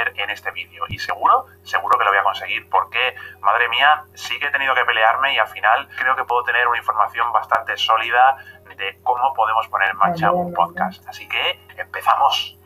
hacer en este vídeo. Y seguro, seguro que lo voy a conseguir porque, madre mía, sí que he tenido que pelearme y al final creo que puedo tener una información bastante sólida de cómo podemos poner en marcha un podcast. Así que empezamos.